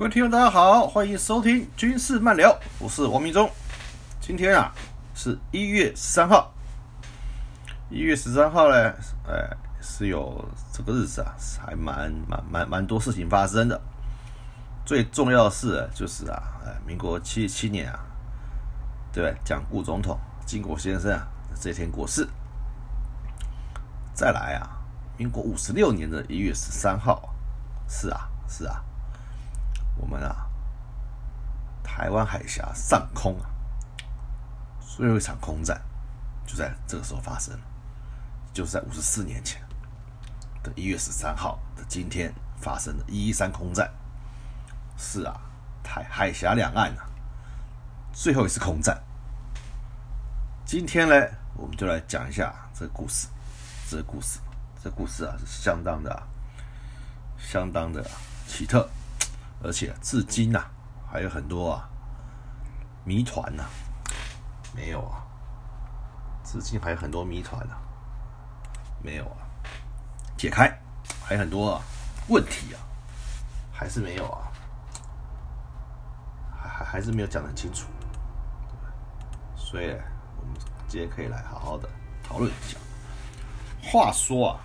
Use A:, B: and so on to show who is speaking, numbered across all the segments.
A: 各位听众，大家好，欢迎收听军事漫聊，我是王明忠。今天啊是一月十三号，一月十三号呢，哎，是有这个日子啊，还蛮蛮蛮蛮多事情发生的。最重要的是就是啊，哎，民国七七年啊，对？蒋顾总统、金国先生啊，这天过世。再来啊，民国五十六年的一月十三号，是啊，是啊。我们啊，台湾海峡上空啊，最后一场空战就在这个时候发生，就是在五十四年前的一月十三号的今天发生的一一三空战。是啊，台海峡两岸啊，最后一次空战。今天呢，我们就来讲一下这个故事。这个故事，这故事啊，是相当的、相当的奇特。而且至今呐，还有很多啊谜团呐，没有啊，至今还有很多谜团呐，没有啊，解开还有很多啊问题啊，还是没有啊，还还还是没有讲得很清楚，所以我们今天可以来好好的讨论一下。话说啊，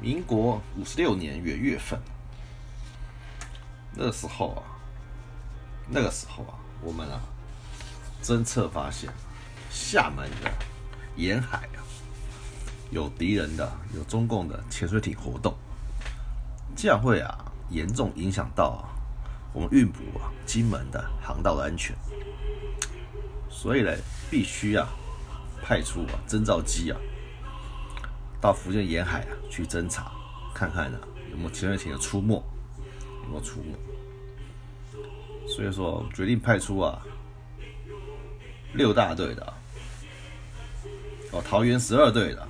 A: 民国五十六年元月份。那时候啊，那个时候啊，我们啊，侦测发现厦门的沿海啊，有敌人的，有中共的潜水艇活动，这样会啊，严重影响到啊我们运补啊金门的航道的安全。所以呢，必须啊，派出啊侦察机啊，到福建沿海啊去侦查，看看呢有没有潜水艇的出没。我出？所以说决定派出啊六大队的哦桃园十二队的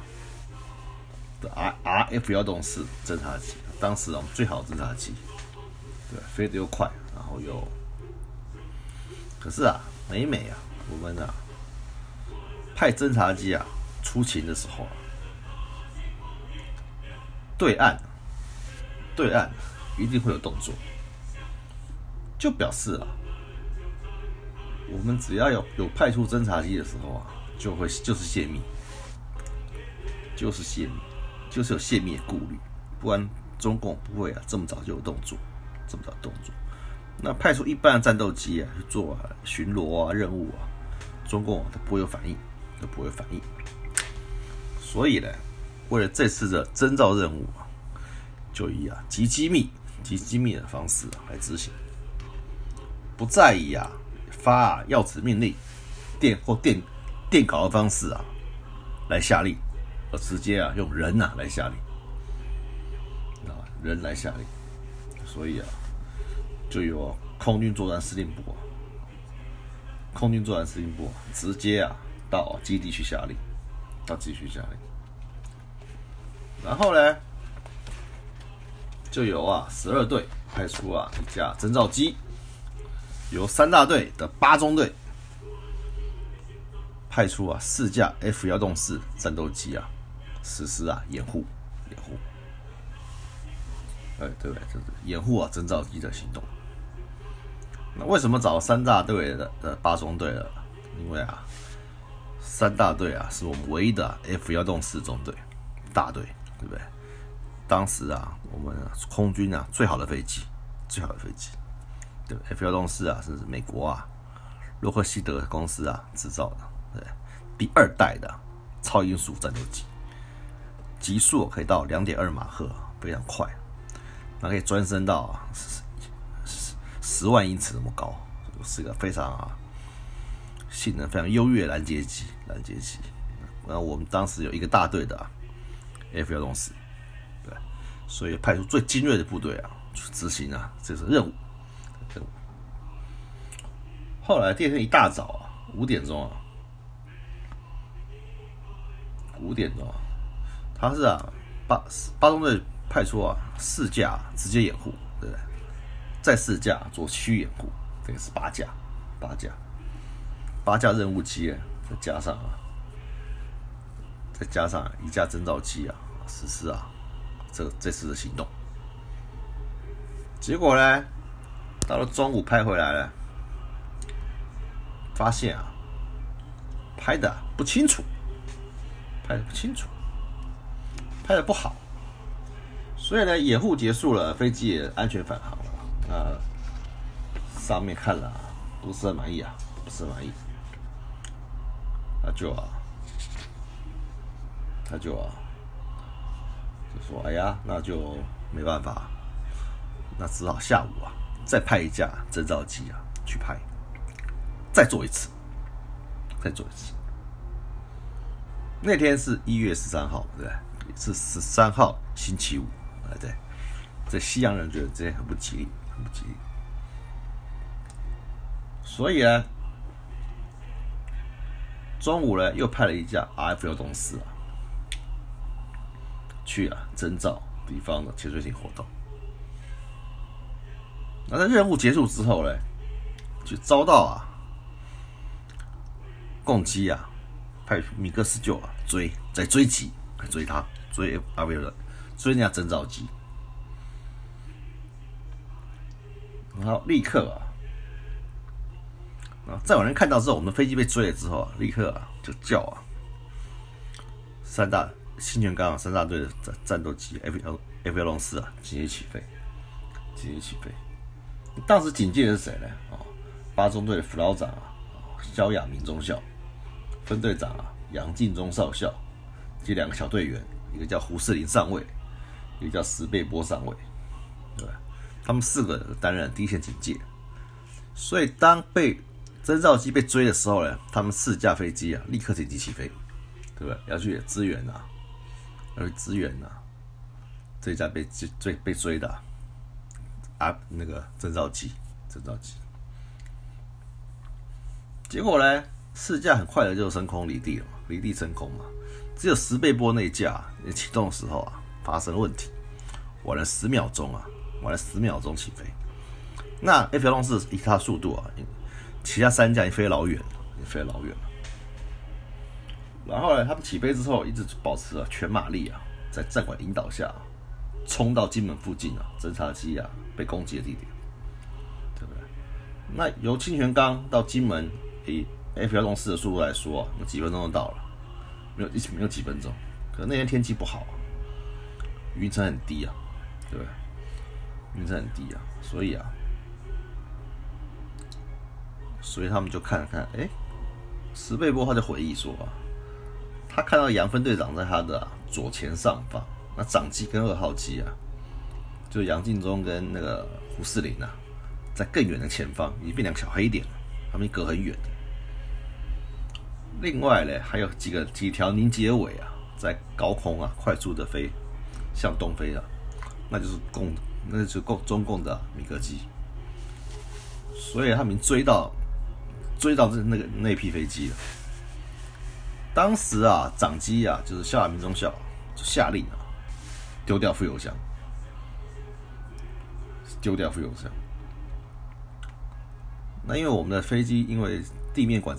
A: 的 R R F 幺洞四侦察机，当时啊最好的侦察机，对，飞得又快，然后又，可是啊每每啊我们啊派侦察机啊出勤的时候，对岸对岸。一定会有动作，就表示啊，我们只要有有派出侦察机的时候啊，就会就是泄密，就是泄密，就是有泄密的顾虑，不然中共不会啊这么早就有动作，这么早动作。那派出一般的战斗机啊去做巡逻啊任务啊，中共都不会有反应，都不会反应。所以呢，为了这次的征召任务啊，就以啊极机密。及机密的方式来执行，不在意啊发啊要旨命令、电或电电稿的方式啊来下令，而直接啊用人呐来下令啊人来下令，所以啊就有空军作战司令部，空军作战司令部直接啊到基地去下令，到基地去下令，然后呢？就由啊十二队派出啊一架侦察机，由三大队的八中队派出啊四架 F 幺洞四战斗机啊实施啊掩护掩护，哎对不对？就是掩护啊侦察机的行动。那为什么找三大队的的八中队了？因为啊三大队啊是我们唯一的 F 幺洞四中队大队，对不对？当时啊，我们空军啊最好的飞机，最好的飞机，对，F 幺洞四啊是美国啊洛克希德公司啊制造的，对，第二代的超音速战斗机，极速可以到两点二马赫，非常快，那可以专升到十十万英尺那么高，是一个非常啊性能非常优越拦截机，拦截机。那我们当时有一个大队的 F 幺洞四。所以派出最精锐的部队啊，去执行啊，这次任务。后来第二天一大早啊，五点钟啊，五点钟啊，他是啊，八八中队派出啊四架直接掩护，对不对？再四架做区域掩护，这个是八架，八架，八架任务机，再加上啊，再加上一架征兆机啊，实施啊。这这次的行动，结果呢，到了中午拍回来了，发现啊，拍的不清楚，拍的不清楚，拍的不好。所以呢，掩护结束了，飞机也安全返航了。啊，上面看了不是很满意啊，不是很满意。那就啊，他就啊，就说：“哎呀，那就没办法，那只好下午啊，再派一架侦照机啊去拍，再做一次，再做一次。”那天是一月十三号，对不对？是十三号星期五啊。对，这西洋人觉得这很不吉利，很不吉利。所以呢，中午呢又派了一架 F 幺洞四啊，去啊征召敌方的潜水艇活动。那在任务结束之后呢，就遭到啊攻击啊，派米格十九啊追，在追击，追他，追 RF 的。追人家征兆机，然后立刻啊，啊，在有人看到之后，我们的飞机被追了之后啊，立刻啊就叫啊，三大新泉岗三大队的战战斗机 F L F L 四啊，紧急起飞，紧急起飞。当时警戒的是谁呢？哦，八中队的副老长啊，萧亚明中校，分队长啊杨敬忠少校及两个小队员，一个叫胡世林上尉。一个叫石贝波上尉，对吧？他们四个担任第一线警戒，所以当被侦察机被追的时候呢，他们四架飞机啊，立刻紧急起飞，对不对？要去支援啊，而支援呐。这一架被追被追的啊，那个侦察机，侦察机。结果呢，四架很快的就升空离地了嘛，离地升空嘛。只有十倍波那架启动的时候啊。发生了问题，晚了十秒钟啊，晚了十秒钟起飞。那 F 幺四以它速度啊，其他三架也飞老远了，也飞老远了。然后呢，他们起飞之后一直保持了全马力啊，在战管引导下，冲到金门附近啊，侦察机啊被攻击的地点，对不对？那由清泉岗到金门，以 F 幺四的速度来说，有几分钟就到了，没有一没有几分钟。可那天天气不好。云层很低啊，对不对？云层很低啊，所以啊，所以他们就看了看，哎，石贝波他就回忆说，他看到杨分队长在他的左前上方，那长机跟二号机啊，就杨敬忠跟那个胡世林啊，在更远的前方，已经变两个小黑点了，他们隔很远。另外呢，还有几个几条凝结尾啊，在高空啊快速的飞。向东飞了，那就是共，那就是共中共的米格机，所以他们追到，追到这那个那批飞机了。当时啊，长机啊，就是下民中校就下令啊，丢掉副油箱，丢掉副油箱。那因为我们的飞机因为地面管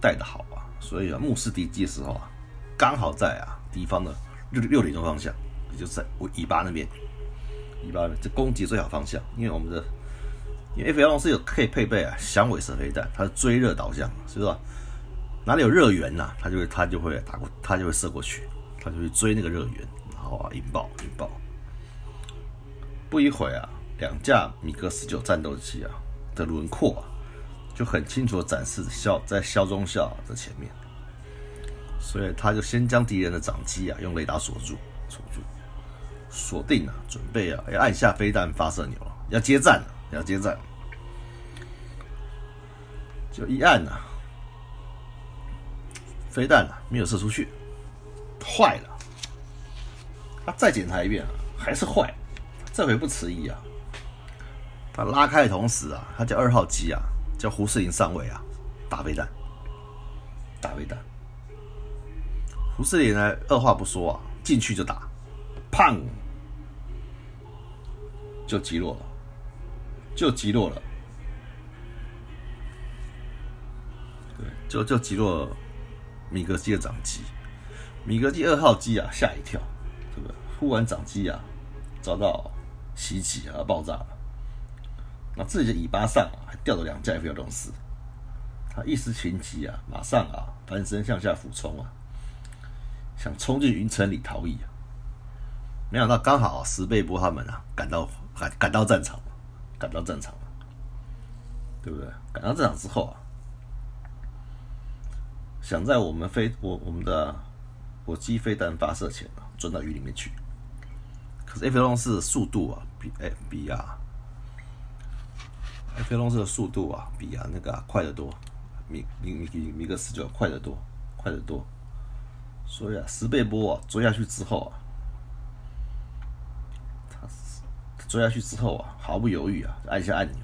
A: 带的好啊，所以啊，目视敌机的时候啊，刚好在啊敌方的六六点钟方向。也就是在尾巴那边，尾巴这攻击最好方向，因为我们的因为 F 幺龙是有可以配备啊响尾蛇飞弹，它是追热导向，是吧？哪里有热源呐，它就会它就会打过，它就会射过去，它就会追那个热源，然后啊引爆引爆。不一会啊，两架米格十九战斗机啊的轮廓啊就很清楚的展示肖在肖中校的前面，所以他就先将敌人的掌机啊用雷达锁住锁住。锁定了，准备啊，要按下飞弹发射钮，要接战了，要接战。就一按呐，飞弹啊没有射出去，坏了。他再检查一遍啊，还是坏。这回不迟疑啊，他拉开的同时啊，他叫二号机啊，叫胡世林上尉啊，打飞弹，打飞弹。胡世林呢，二话不说啊，进去就打，砰！就击落了，就击落了，对，就就击落米格机的掌机，米格机二号机啊吓一跳，对不对？忽然掌机啊遭到袭击啊爆炸了，那自己的尾巴上啊还吊着两架 F 幺六四，他一时情急啊，马上啊翻身向下俯冲啊，想冲进云层里逃逸啊。没想到刚好石贝波他们啊赶到赶赶到战场，赶到战场，对不对？赶到战场之后啊，想在我们飞我我们的火机飞弹发射前啊钻到雨里面去，可是 F 幺四速度啊比哎比啊 F 龙四的速度啊比啊那个快得多，米米米米米格十九快得多，快得多，所以啊十倍波啊追下去之后啊。他追下去之后啊，毫不犹豫啊，按下按钮，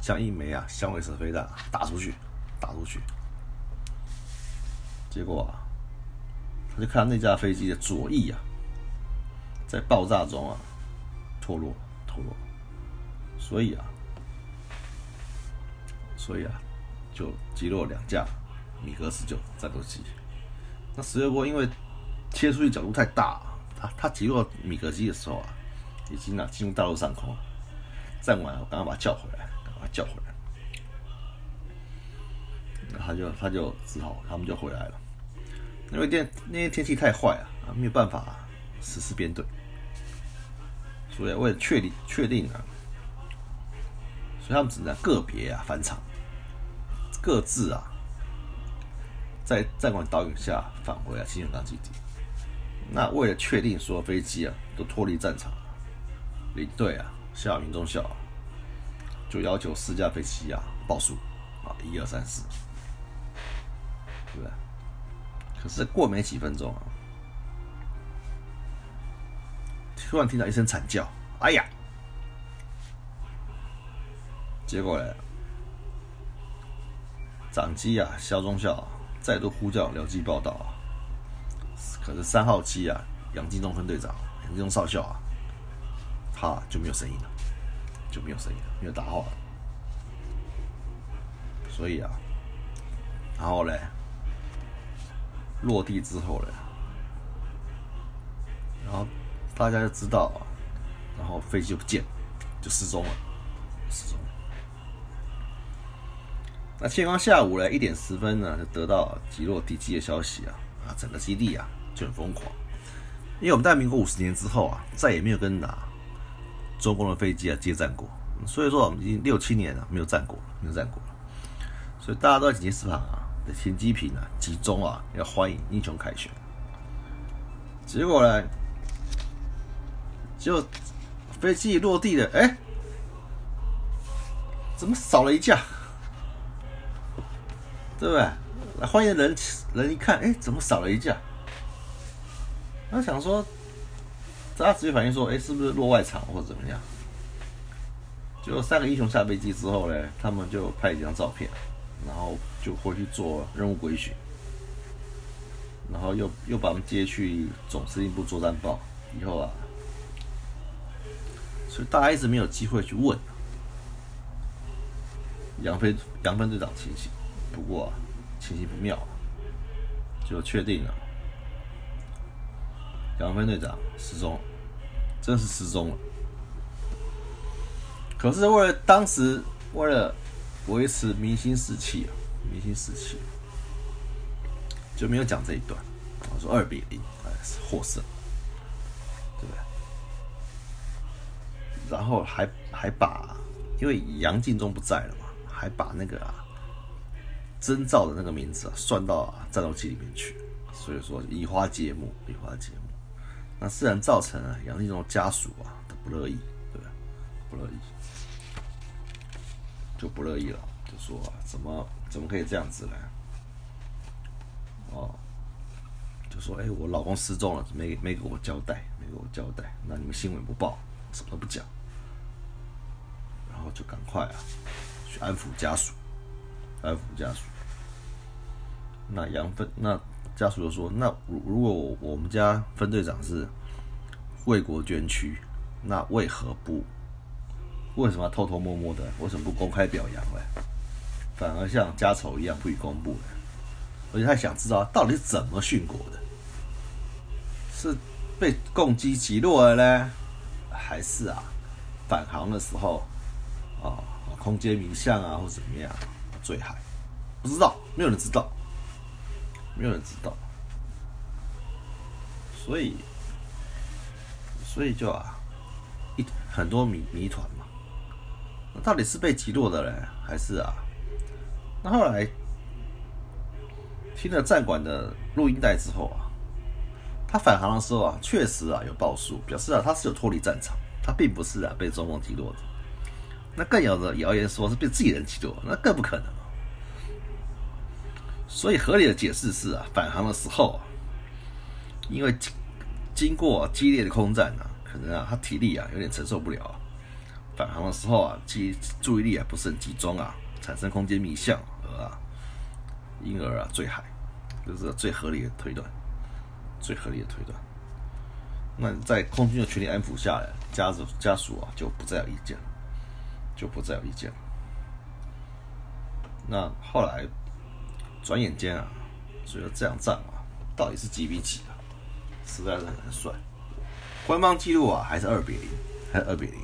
A: 将一枚啊响尾蛇飞弹打出去，打出去。结果啊，他就看到那架飞机的左翼啊，在爆炸中啊脱落，脱落。所以啊，所以啊，就击落两架米格十九战斗机。那石油波因为切出去角度太大，他他击落米格机的时候啊。已经啊进入大陆上空了，站完我刚刚把他叫回来，把他叫回来，那他就他就只好他们就回来了，因为天那天天气太坏啊，啊没有办法实施编队，所以为了确定确定啊，所以他们只能个别啊返场，各自啊在战管导引下返回啊新永港基地。那为了确定所有飞机啊都脱离战场。领队啊，下云中校就要求四架飞机啊报数啊，一二三四，对不对？可是过没几分钟啊，突然听到一声惨叫，哎呀！结果呢，长机啊，肖中校再度呼叫僚机报道，可是三号机啊，杨金忠分队长杨金忠少校啊。他就没有声音了，就没有声音了，没有打号了。所以啊，然后嘞，落地之后嘞，然后大家就知道，然后飞机就不见，就失踪了，失踪了。那天光下午嘞一点十分呢，就得到击落地基的消息啊，啊，整个基地啊就很疯狂，因为我们在民国五十年之后啊，再也没有跟哪。中共的飞机啊，接战过，所以说我们已经六七年了，没有战过，没有战过，所以大家都在紧急时旁啊，的停机坪啊，集中啊，要欢迎英雄凯旋。结果呢，就飞机落地了，哎，怎么少了一架？对不对？欢迎人人一看，哎，怎么少了一架？他想说。他直接反映说：“哎，是不是落外场或者怎么样？”就三个英雄下飞机之后呢，他们就拍几张照片，就回去做任务规训，然后又又把他们接去总司令部作战报。以后啊，所以大家一直没有机会去问杨飞杨分队长情形。不过啊，情形不妙，就确定了。杨飞队长失踪，真是失踪了。可是为了当时为了维持民心士气啊，明星时期，就没有讲这一段。我说二比零，哎，获胜，对不对？然后还还把，因为杨敬忠不在了嘛，还把那个啊征召的那个名字啊算到战斗机里面去，所以说移花接木，移花接木。那自然造成了杨敬忠家属啊的不乐意，对吧？不乐意，就不乐意了，就说怎么怎么可以这样子呢？哦，就说哎，我老公失踪了，没没给我交代，没给我交代，那你们新闻不报，什么都不讲，然后就赶快啊去安抚家属，安抚家属。那杨分那。家属就说：“那如如果我们家分队长是为国捐躯，那为何不？为什么偷偷摸摸的？为什么不公开表扬呢？反而像家丑一样不予公布呢？而且他想知道到底怎么殉国的？是被共击击落了呢，还是啊返航的时候啊，空间迷向啊，或怎么样坠海？不知道，没有人知道，没有人知道。所以，所以就啊，一很多谜谜团嘛。那到底是被击落的嘞，还是啊？那后来听了战管的录音带之后啊，他返航的时候啊，确实啊有报数，表示啊他是有脱离战场，他并不是啊被中共击落的。那更有的谣言说是被自己人击落，那更不可能所以合理的解释是啊，返航的时候啊，因为经经过激烈的空战啊，可能啊他体力啊有点承受不了啊，返航的时候啊，记注意力啊不是很集中啊，产生空间迷向，因而啊坠海，这是最合理的推断，最合理的推断。那在空军的全力安抚下，家属家属啊就不再有意见了。就不再有意见了。那后来，转眼间啊，所以说这场仗啊，到底是几比几啊？实在是很难算。官方记录啊，还是二比零，还是二比零。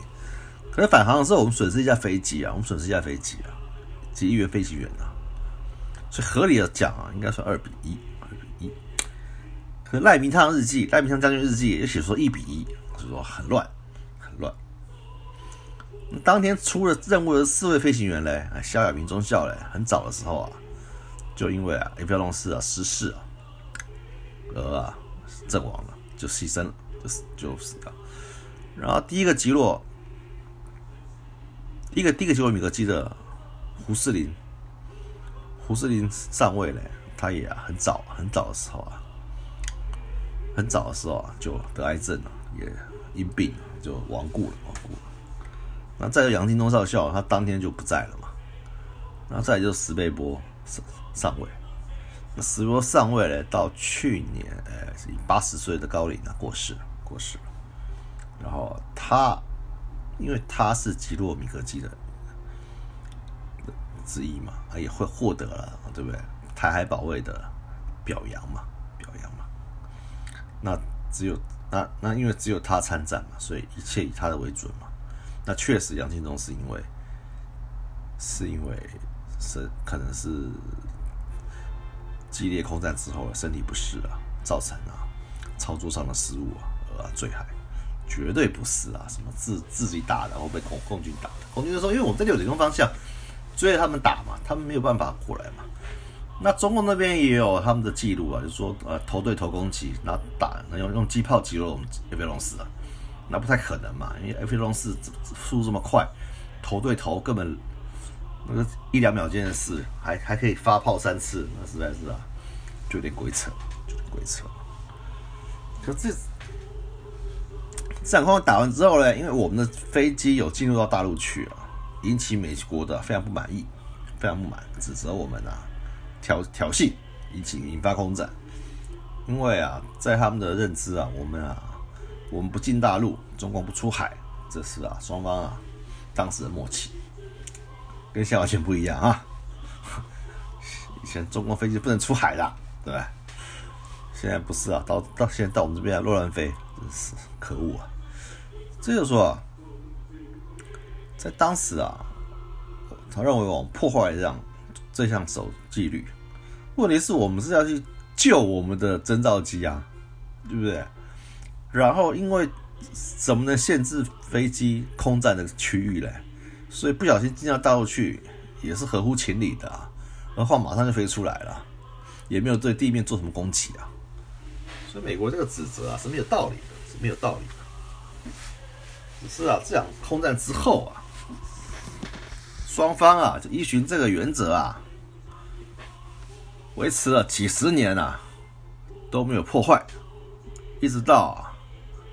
A: 可是返航的时候，我们损失一架飞机啊，我们损失一架飞机啊，及一员飞行员啊。所以合理的讲啊，应该算二比一，二比一。可赖明汤日记，赖明汤将军日记也写说一比一，就说很乱，很乱。当天出了任务的四位飞行员嘞，萧亚明中校嘞，很早的时候啊，就因为啊 A 标龙四啊失事啊，而啊阵亡了，就牺牲了，就死就死了。然后第一个击落，第一个第一个击落米格机的胡适林，胡适林上位嘞，他也很早很早的时候啊，很早的时候啊就得癌症了，也因病就亡故了，亡故了。那再有杨金东少校，他当天就不在了嘛。然后再就是石贝波上上位，那石贝波上位呢，到去年，哎，以八十岁的高龄啊过世，过世了。然后他，因为他是吉洛米格基的之一嘛，他也会获得了，对不对？台海保卫的表扬嘛，表扬嘛。那只有那那因为只有他参战嘛，所以一切以他的为准嘛。那确实，杨金忠是因为，是因为是可能是激烈空战之后身体不适啊，造成啊操作上的失误啊而坠海，绝对不是啊什么自自己打的，然后被空空军打的。空军就说，因为我们在六点钟方向追着他们打嘛，他们没有办法过来嘛。那中共那边也有他们的记录啊，就说呃头对头攻击，然后打能用用机炮击落我们叶飞龙死了。那不太可能嘛，因为 F 龙四速度这么快，头对头根本那个一两秒间的事，还还可以发炮三次，那实在是啊，就有点鬼扯，就有点鬼扯。可这战况打完之后呢，因为我们的飞机有进入到大陆去啊，引起美国的非常不满意，非常不满，指责我们啊挑挑衅，引起引发空战。因为啊，在他们的认知啊，我们啊。我们不进大陆，中共不出海，这是啊，双方啊当时的默契，跟现在完全不一样啊。以前中国飞机不能出海的，对吧？现在不是啊，到到现在到我们这边啊，乱乱飞，真是可恶啊！这就说啊，在当时啊，他认为我们破坏了这样这项守纪律，问题是我们是要去救我们的侦察机啊，对不对？然后因为怎么能限制飞机空战的区域嘞？所以不小心进到大陆去也是合乎情理的啊。然后马上就飞出来了，也没有对地面做什么攻击啊。所以美国这个指责啊是没有道理的，是没有道理的。只是啊，这样空战之后啊，双方啊就依循这个原则啊，维持了几十年啊都没有破坏，一直到。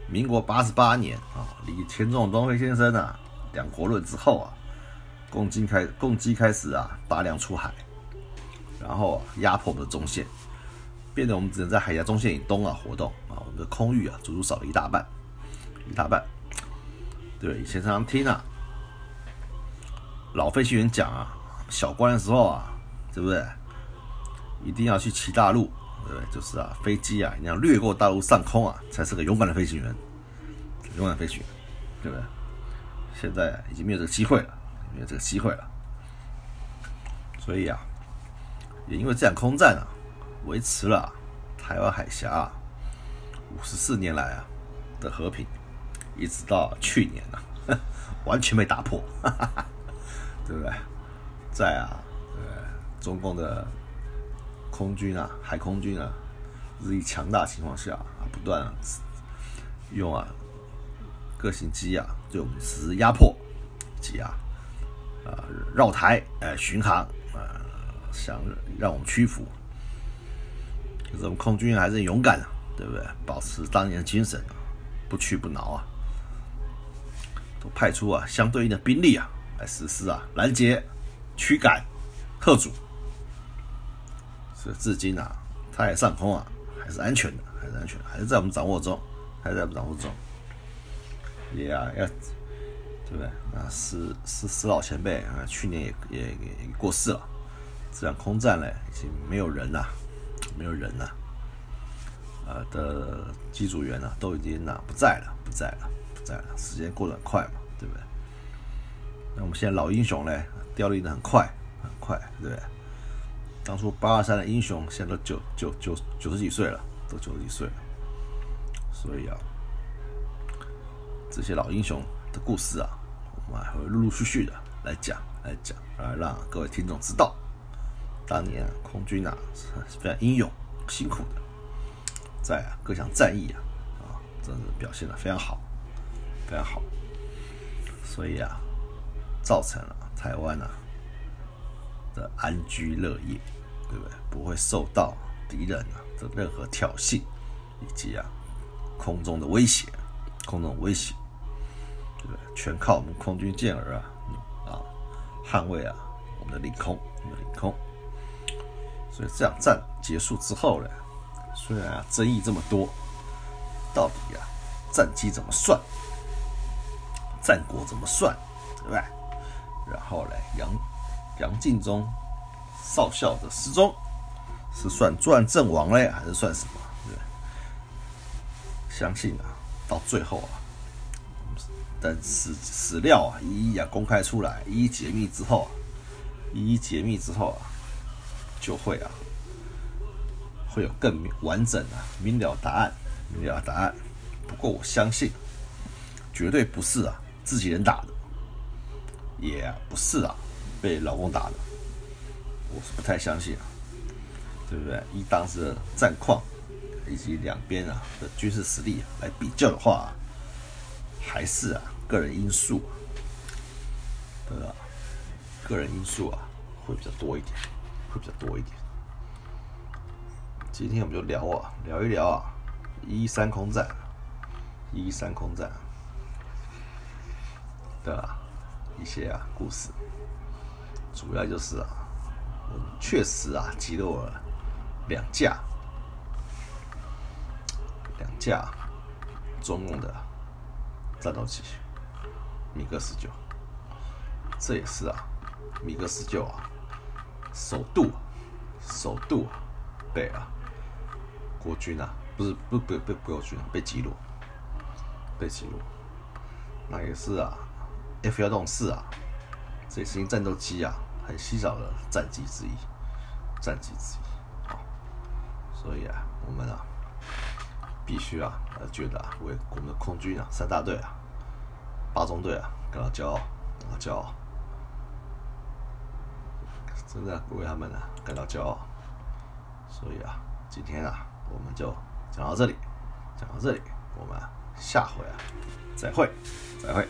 A: 民国八十八年啊，李钱仲东飞先生啊，两国论之后啊，共进开共机开始啊大量出海，然后压迫我们的中线，变得我们只能在海峡中线以东啊活动啊，我们的空域啊足足少了一大半，一大半。对，以前常常听啊，老飞行员讲啊，小关的时候啊，对不对？一定要去骑大陆。对不对，就是啊，飞机啊，你要掠过大陆上空啊，才是个勇敢的飞行员，勇敢飞行员，对不对？现在已经没有这个机会了，没有这个机会了。所以啊，也因为这场空战啊，维持了台湾海峡五十四年来啊的和平，一直到去年啊，完全没打破，哈哈哈对不对？在啊，呃，中共的空军啊、海空军啊日益强大情况下啊，不断用啊各型机啊，对我们实施压迫及啊啊绕台哎巡航啊。想让我们屈服，可是我们空军还是勇敢啊，对不对？保持当年的精神，不屈不挠啊！都派出啊相对应的兵力啊来实施啊拦截、驱赶、贺阻。所以至今啊，太上空啊还是安全的，还是安全的，还是在我们掌握中，还在我们掌握中。也啊要，对不对？啊，死死死老前辈啊，去年也也也过世了。这样空战嘞，已经没有人了，没有人了，呃的机组员呢，都已经呐不在了，不在了，不在了。时间过得很快嘛，对不对？那我们现在老英雄嘞，凋零的很快，很快，对不对？当初八二三的英雄，现在都九九九九十几岁了，都九十几岁了。所以啊，这些老英雄的故事啊，我们还会陆陆续续的来讲，来讲，来让各位听众知道。当年空军啊是非常英勇、辛苦的，在啊各项战役啊啊，真是表现的非常好，非常好。所以啊，造成了台湾啊的安居乐业，对不对？不会受到敌人的任何挑衅，以及啊空中的威胁，空中的威胁，对不对？全靠我们空军健儿啊啊捍卫啊我们的领空，我们的领空。所以这场战结束之后呢，虽然啊争议这么多，到底啊战机怎么算，战果怎么算，对不对？然后呢，杨杨敬忠少校的失踪是算转阵亡嘞，还是算什么？相信啊，到最后啊，等史史料啊一一啊公开出来，一一解密之后啊，一一解密之后啊。就会啊，会有更完整啊、明了答案，明了答案。不过我相信，绝对不是啊自己人打的，也不是啊被老公打的。我是不太相信啊，对不对？以当时的战况以及两边啊的军事实力来比较的话，还是啊个人因素，对吧？个人因素啊会比较多一点。会比较多一点。今天我们就聊啊，聊一聊啊，一三空战，一三空战对吧一些啊故事。主要就是啊，我确实啊击落了两架，两架中共的战斗机，米格十九。这也是啊，米格十九啊。首度，首度被啊国军啊，不是不不被国军被击落，被击落，那也是啊，F 幺洞四啊，这也是战斗机啊，很稀少的战机之一，战机之一啊，所以啊，我们啊，必须啊，呃，觉得啊，为我们的空军啊，三大队啊，八中队啊，感到骄傲，感到骄傲。真的为他们呢感到骄傲，所以啊，今天啊，我们就讲到这里，讲到这里，我们下回啊再会，再会。